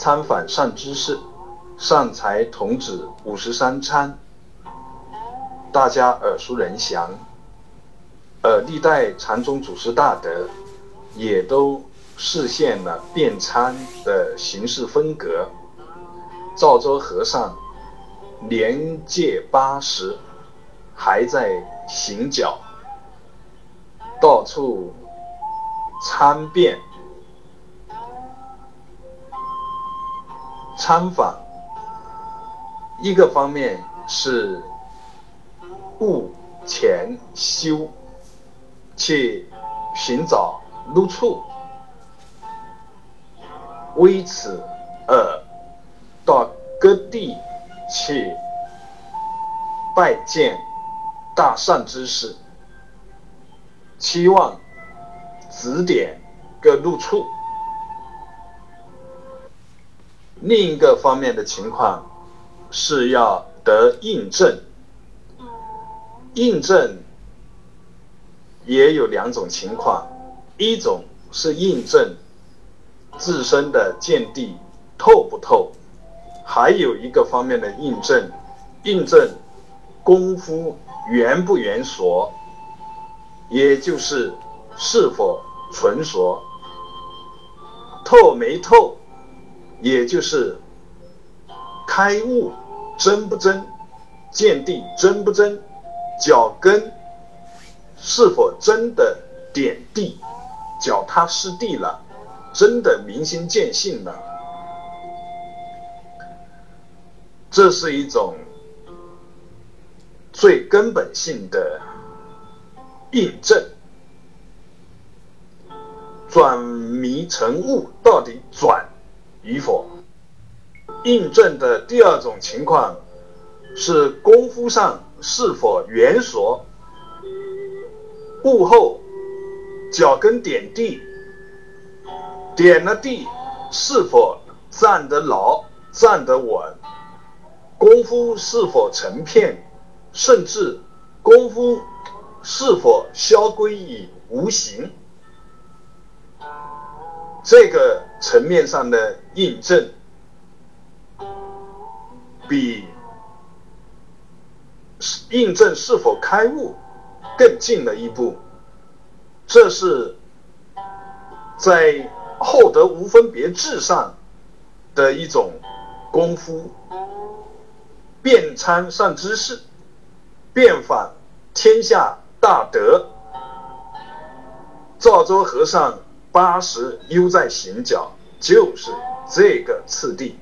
参访善知识，善财童子五十三参，大家耳熟能详。而历代禅宗祖师大德也都实现了辩参的形式风格。赵州和尚年届八十，还在行脚，到处参辩。参访，一个方面是悟前修，去寻找入处，为此而到各地去拜见大善知识，期望指点个路处。另一个方面的情况是要得印证，印证也有两种情况，一种是印证自身的见地透不透，还有一个方面的印证，印证功夫圆不圆熟，也就是是否纯熟，透没透。也就是开悟真不真，见地真不真，脚跟是否真的点地，脚踏实地了，真的明心见性了，这是一种最根本性的印证。转迷成悟，到底转？与否，印证的第二种情况是功夫上是否圆熟，悟后脚跟点地，点了地是否站得牢、站得稳，功夫是否成片，甚至功夫是否消归于无形。这个层面上的印证，比印证是否开悟更近了一步。这是在厚德无分别智上的一种功夫，遍参善知识，遍访天下大德。赵州和尚。八十悠在行脚，就是这个次第。